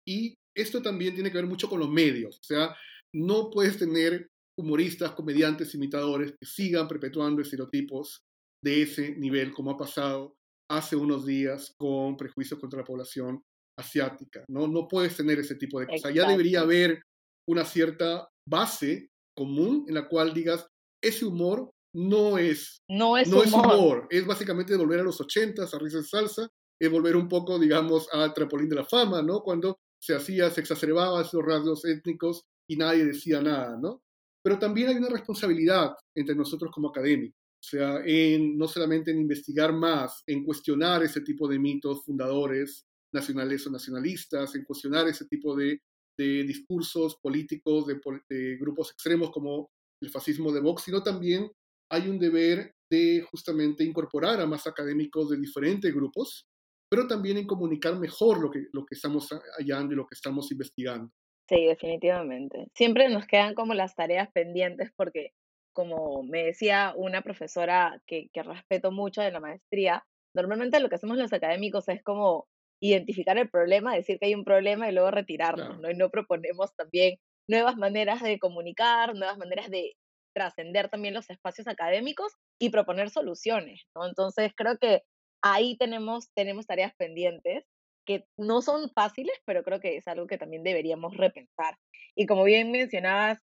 Y esto también tiene que ver mucho con los medios. O sea, no puedes tener humoristas, comediantes, imitadores que sigan perpetuando estereotipos de ese nivel, como ha pasado hace unos días con prejuicios contra la población asiática. No, no puedes tener ese tipo de cosas. Ya debería haber una cierta base común en la cual digas, ese humor no es, no es, humor. es básicamente volver a los ochentas, a risa de salsa, es volver un poco, digamos, al trampolín de la fama, ¿no? Cuando se hacía, se exacerbaba esos rasgos étnicos y nadie decía nada, ¿no? Pero también hay una responsabilidad entre nosotros como académicos, o sea, en, no solamente en investigar más, en cuestionar ese tipo de mitos fundadores nacionales o nacionalistas, en cuestionar ese tipo de, de discursos políticos de, de, grupos extremos como el fascismo de Vox, sino también hay un deber de justamente incorporar a más académicos de diferentes grupos, pero también en comunicar mejor lo que, lo que estamos hallando y lo que estamos investigando. Sí, definitivamente. Siempre nos quedan como las tareas pendientes porque, como me decía una profesora que, que respeto mucho de la maestría, normalmente lo que hacemos los académicos es como identificar el problema, decir que hay un problema y luego retirarnos, ¿no? Y no proponemos también nuevas maneras de comunicar, nuevas maneras de trascender también los espacios académicos y proponer soluciones, ¿no? Entonces creo que ahí tenemos, tenemos tareas pendientes que no son fáciles, pero creo que es algo que también deberíamos repensar. Y como bien mencionabas,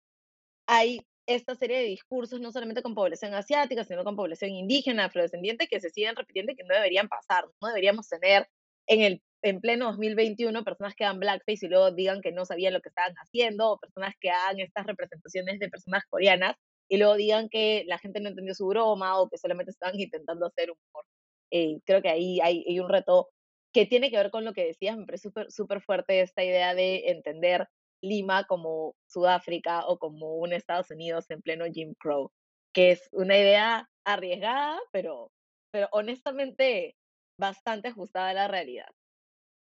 hay esta serie de discursos, no solamente con población asiática, sino con población indígena, afrodescendiente, que se siguen repitiendo que no deberían pasar. No deberíamos tener en el en pleno 2021 personas que hagan blackface y luego digan que no sabían lo que estaban haciendo, o personas que hagan estas representaciones de personas coreanas y luego digan que la gente no entendió su broma o que solamente estaban intentando hacer humor. Eh, creo que ahí hay, hay, un reto que tiene que ver con lo que decías, me parece súper fuerte esta idea de entender Lima como Sudáfrica o como un Estados Unidos en pleno Jim Crow, que es una idea arriesgada, pero, pero honestamente bastante ajustada a la realidad.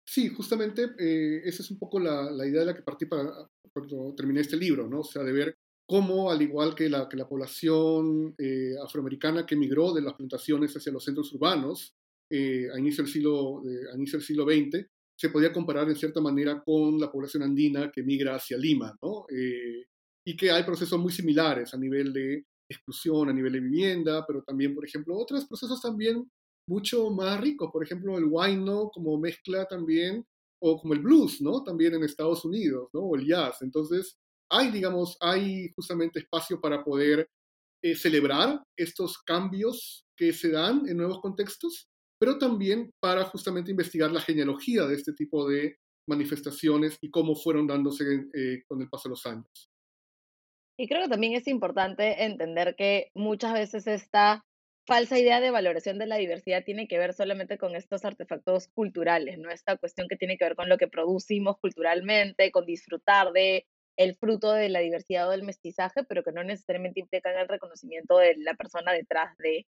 Sí, justamente eh, esa es un poco la, idea de la que partí para, cuando terminé este libro, ¿no? O sea, de ver cómo, al igual que la, que la población eh, afroamericana que emigró de las plantaciones hacia los centros urbanos eh, a, inicio del siglo, a inicio del siglo XX, se podía comparar en cierta manera con la población andina que migra hacia Lima, ¿no? Eh, y que hay procesos muy similares a nivel de exclusión, a nivel de vivienda, pero también, por ejemplo, otros procesos también mucho más ricos, por ejemplo, el wine, ¿no? Como mezcla también, o como el blues, ¿no? También en Estados Unidos, ¿no? O el jazz. Entonces, hay, digamos, hay justamente espacio para poder eh, celebrar estos cambios que se dan en nuevos contextos, pero también para justamente investigar la genealogía de este tipo de manifestaciones y cómo fueron dándose eh, con el paso de los años. Y creo que también es importante entender que muchas veces esta falsa idea de valoración de la diversidad tiene que ver solamente con estos artefactos culturales, ¿no? Esta cuestión que tiene que ver con lo que producimos culturalmente, con disfrutar de el fruto de la diversidad o del mestizaje, pero que no necesariamente implican el reconocimiento de la persona detrás de,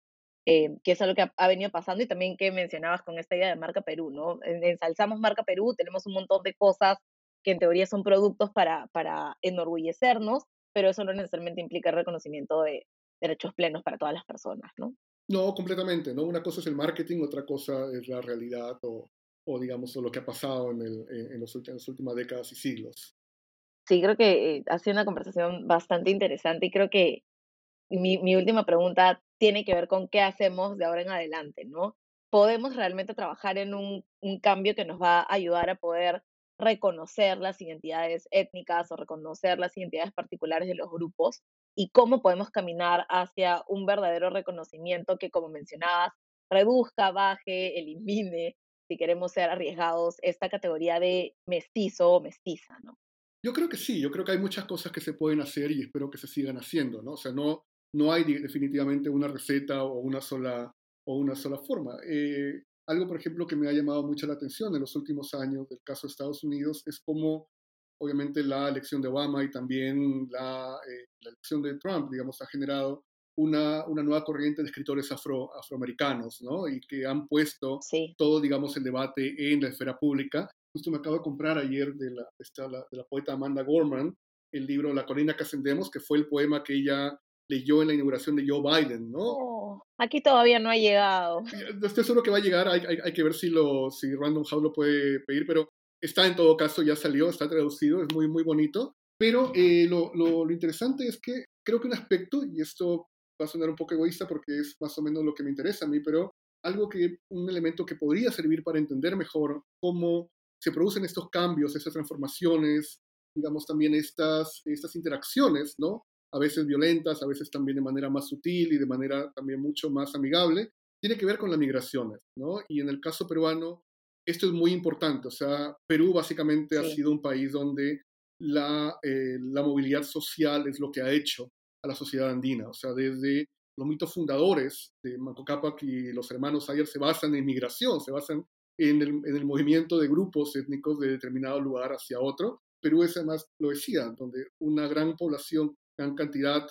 eh, que es algo que ha, venido pasando y también que mencionabas con esta idea de marca Perú, ¿no? Ensalzamos marca Perú, tenemos un montón de cosas que en teoría son productos para, para enorgullecernos, pero eso no necesariamente implica el reconocimiento de derechos plenos para todas las personas, ¿no? No, completamente, ¿no? Una cosa es el marketing, otra cosa es la realidad o, o digamos, lo que ha pasado en, el, en, los, en las últimas décadas y siglos. Sí, creo que eh, ha sido una conversación bastante interesante y creo que mi, mi última pregunta tiene que ver con qué hacemos de ahora en adelante, ¿no? ¿Podemos realmente trabajar en un, un cambio que nos va a ayudar a poder reconocer las identidades étnicas o reconocer las identidades particulares de los grupos y cómo podemos caminar hacia un verdadero reconocimiento que, como mencionabas, reduzca, baje, elimine, si queremos ser arriesgados, esta categoría de mestizo o mestiza, ¿no? Yo creo que sí, yo creo que hay muchas cosas que se pueden hacer y espero que se sigan haciendo, ¿no? O sea, no, no hay definitivamente una receta o una sola, o una sola forma. Eh, algo, por ejemplo, que me ha llamado mucho la atención en los últimos años del caso de Estados Unidos es cómo, obviamente, la elección de Obama y también la, eh, la elección de Trump, digamos, ha generado una, una, nueva corriente de escritores afro, afroamericanos, ¿no? Y que han puesto todo, digamos, el debate en la esfera pública. Justo me acabo de comprar ayer de la, esta, la, de la poeta Amanda Gorman el libro La colina que ascendemos, que fue el poema que ella leyó en la inauguración de Joe Biden, ¿no? Oh, aquí todavía no ha llegado. Estoy seguro que va a llegar, hay, hay, hay, que ver si, lo, si Random House lo puede pedir, pero está en todo caso, ya salió, está traducido, es muy, muy bonito. Pero eh, lo, lo, lo, interesante es que creo que un aspecto, y esto va a sonar un poco egoísta porque es más o menos lo que me interesa a mí, pero algo que, un elemento que podría servir para entender mejor cómo se producen estos cambios, estas transformaciones, digamos también estas, estas interacciones, ¿no? A veces violentas, a veces también de manera más sutil y de manera también mucho más amigable, tiene que ver con las migraciones, ¿no? Y en el caso peruano, esto es muy importante, o sea, Perú básicamente sí. ha sido un país donde la, eh, la movilidad social es lo que ha hecho a la sociedad andina. O sea, desde los mitos fundadores de Manco Cápac y los hermanos Ayer se basan en migración, se basan en el, en el, movimiento de grupos étnicos de determinado lugar hacia otro. Perú es además, lo decía, donde una gran población, gran cantidad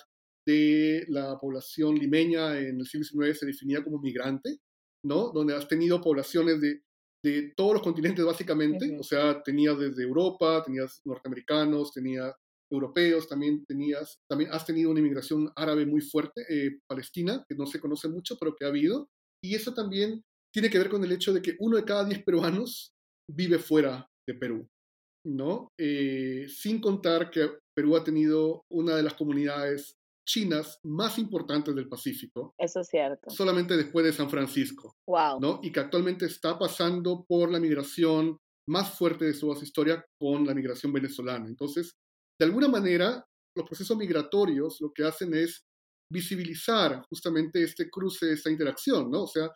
de la población limeña en el siglo XIX se definía como migrante, ¿no? Donde has tenido poblaciones de, de todos los continentes básicamente, uh -huh. o sea, tenías desde Europa, tenías norteamericanos, tenías europeos, también tenías, también has tenido una inmigración árabe muy fuerte, eh, palestina, que no se conoce mucho, pero que ha habido, y eso también tiene que ver con el hecho de que uno de cada diez peruanos vive fuera de Perú, ¿no? Eh, sin contar que Perú ha tenido una de las comunidades chinas más importantes del Pacífico. Eso es cierto. Solamente después de San Francisco. Wow. ¿no? Y que actualmente está pasando por la migración más fuerte de su historia con la migración venezolana. Entonces, de alguna manera, los procesos migratorios lo que hacen es visibilizar justamente este cruce, esta interacción, ¿no? O sea,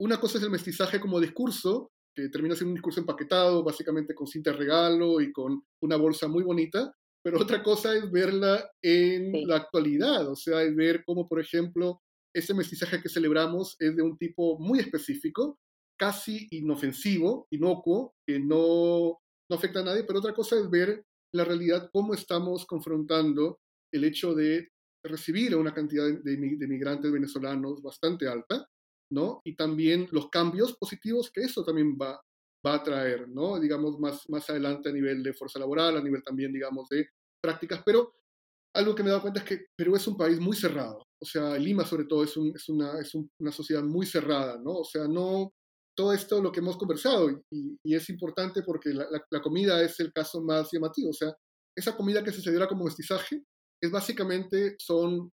una cosa es el mestizaje como discurso, que termina siendo un discurso empaquetado, básicamente con cinta de regalo y con una bolsa muy bonita, pero otra cosa es verla en sí. la actualidad, o sea, es ver cómo, por ejemplo, ese mestizaje que celebramos es de un tipo muy específico, casi inofensivo, inocuo, que no, no afecta a nadie, pero otra cosa es ver la realidad cómo estamos confrontando el hecho de recibir a una cantidad de, de, de, migrantes venezolanos bastante alta, ¿no? Y también los cambios positivos que eso también va, va a traer, ¿no? Digamos, más, más adelante a nivel de fuerza laboral, a nivel también, digamos, de prácticas, pero algo que me he dado cuenta es que Perú es un país muy cerrado, o sea, Lima sobre todo es, un, es, una, es un, una sociedad muy cerrada, ¿no? O sea, no, todo esto lo que hemos conversado y, y es importante porque la, la, la, comida es el caso más llamativo, o sea, esa comida que se celebra como mestizaje es básicamente, son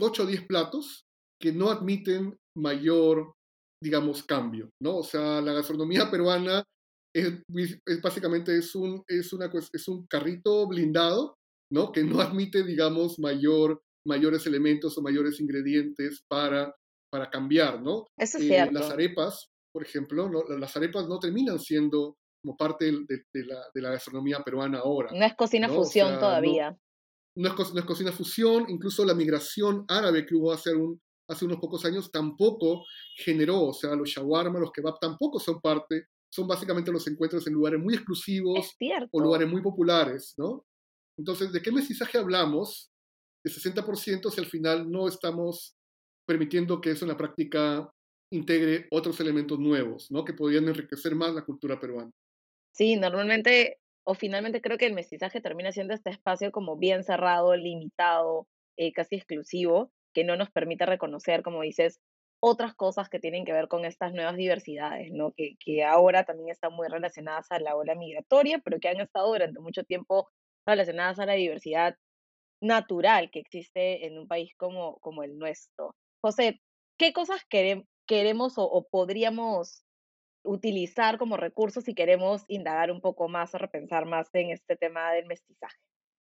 8 o 10 platos que no admiten mayor, digamos, cambio, ¿no? O sea, la gastronomía peruana es, es básicamente es un, es, una, es un carrito blindado, ¿no? Que no admite, digamos, mayor, mayores elementos o mayores ingredientes para, para cambiar, ¿no? Eso es eh, cierto. Las arepas, por ejemplo, ¿no? las arepas no terminan siendo como parte de, de, la, de la, gastronomía peruana ahora. No es cocina ¿no? fusión o sea, todavía. No, no, es, no, es, cocina fusión, incluso la migración árabe que hubo hace, un, hace unos pocos años tampoco generó, o sea, los shawarma, los kebab tampoco son parte, son básicamente los encuentros en lugares muy exclusivos o lugares muy populares, ¿no? Entonces, ¿de qué mestizaje hablamos? De 60% si al final no estamos permitiendo que eso en la práctica integre otros elementos nuevos, ¿no? Que podrían enriquecer más la cultura peruana. Sí, normalmente o finalmente creo que el mestizaje termina siendo este espacio como bien cerrado, limitado, eh, casi exclusivo, que no nos permite reconocer, como dices, otras cosas que tienen que ver con estas nuevas diversidades, ¿no? Que, que ahora también están muy relacionadas a la ola migratoria, pero que han estado durante mucho tiempo relacionadas a la diversidad natural que existe en un país como, como el nuestro. José, ¿qué cosas queremos, o, o podríamos utilizar como recursos si queremos indagar un poco más o repensar más en este tema del mestizaje?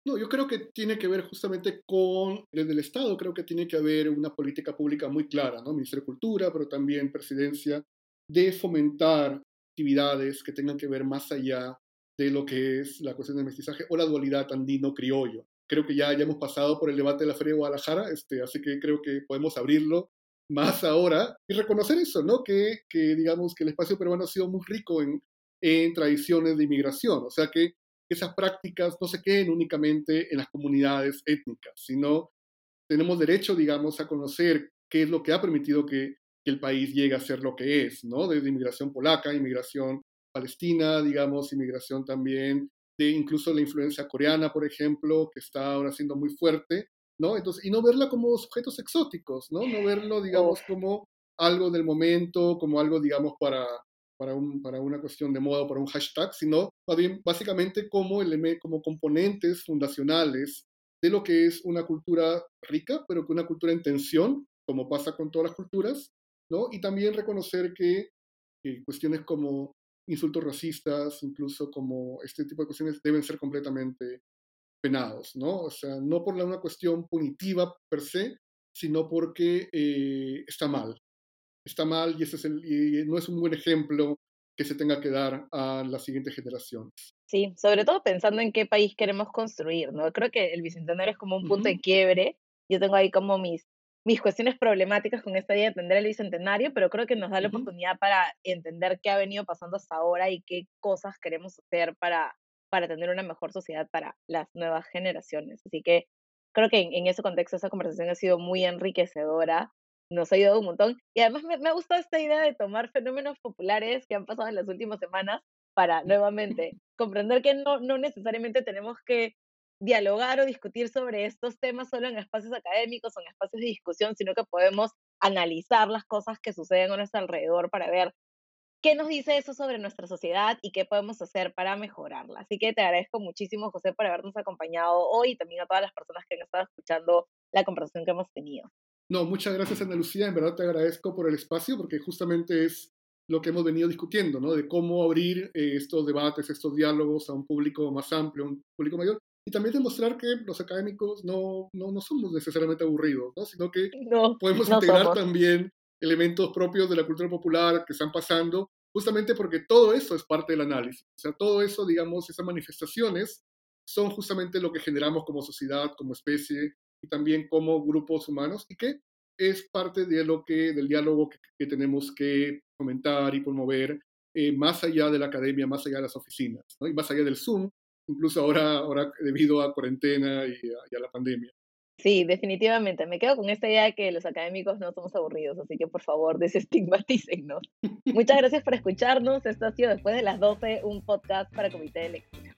No, yo creo que tiene que ver justamente con, desde el Estado creo que tiene que haber una política pública muy clara, ¿no? Ministerio de Cultura, pero también Presidencia, de fomentar actividades que tengan que ver más allá de lo que es la cuestión del mestizaje o la dualidad andino-criollo. Creo que ya, ya hemos pasado por el debate de la Feria de Guadalajara, este, así que creo que podemos abrirlo más ahora y reconocer eso, ¿no? Que, que digamos que el espacio peruano ha sido muy rico en, en tradiciones de inmigración, o sea que esas prácticas no se queden únicamente en las comunidades étnicas, sino tenemos derecho, digamos, a conocer qué es lo que ha permitido que, que el país llegue a ser lo que es, ¿no? Desde inmigración polaca, inmigración palestina, digamos, inmigración también de incluso la influencia coreana, por ejemplo, que está ahora siendo muy fuerte, ¿no? Entonces, y no verla como sujetos exóticos, ¿no? No verlo, digamos, como algo del momento, como algo, digamos, para, para, un, para una cuestión de moda o para un hashtag, sino bien, básicamente como, como componentes fundacionales de lo que es una cultura rica, pero que una cultura en tensión, como pasa con todas las culturas, ¿no? Y también reconocer que, que cuestiones como insultos racistas, incluso como este tipo de cuestiones, deben ser completamente penados, ¿no? O sea, no por una cuestión punitiva per se, sino porque eh, está mal. Está mal y, ese es el, y no es un buen ejemplo que se tenga que dar a las siguientes generaciones. Sí, sobre todo pensando en qué país queremos construir, ¿no? Creo que el Bicentenario es como un punto de quiebre. Yo tengo ahí como mis, mis cuestiones problemáticas con esta idea de atender el Bicentenario, pero creo que nos da la oportunidad para entender qué ha venido pasando hasta ahora y qué cosas queremos hacer para para tener una mejor sociedad para las nuevas generaciones. Así que creo que en, ese contexto esa conversación ha sido muy enriquecedora, nos ha ayudado un montón y además me, me ha gustado esta idea de tomar fenómenos populares que han pasado en las últimas semanas para nuevamente comprender que no, no necesariamente tenemos que dialogar o discutir sobre estos temas solo en espacios académicos o en espacios de discusión, sino que podemos analizar las cosas que suceden a nuestro alrededor para ver ¿Qué nos dice eso sobre nuestra sociedad y qué podemos hacer para mejorarla? Así que te agradezco muchísimo, José, por habernos acompañado hoy y también a todas las personas que han estado escuchando la conversación que hemos tenido. No, muchas gracias, Ana Lucía. En verdad te agradezco por el espacio porque justamente es lo que hemos venido discutiendo, ¿no? De cómo abrir eh, estos debates, estos diálogos a un público más amplio, un público mayor. Y también demostrar que los académicos no, no, no somos necesariamente aburridos, ¿no? Sino que podemos integrar también elementos propios de la cultura popular que están pasando, justamente porque todo eso es parte del análisis. O sea, todo eso, digamos, esas manifestaciones son justamente lo que generamos como sociedad, como especie y también como grupos humanos y que es parte de lo que, del diálogo que, tenemos que fomentar y promover eh, más allá de la academia, más allá de las oficinas y más allá del Zoom, incluso ahora, ahora debido a cuarentena y y a la pandemia. Sí, definitivamente. Me quedo con esta idea de que los académicos no somos aburridos, así que por favor *laughs* desestigmatícennos. Muchas gracias por escucharnos. Esto ha sido después de las 12, un podcast para Comité de Lectura.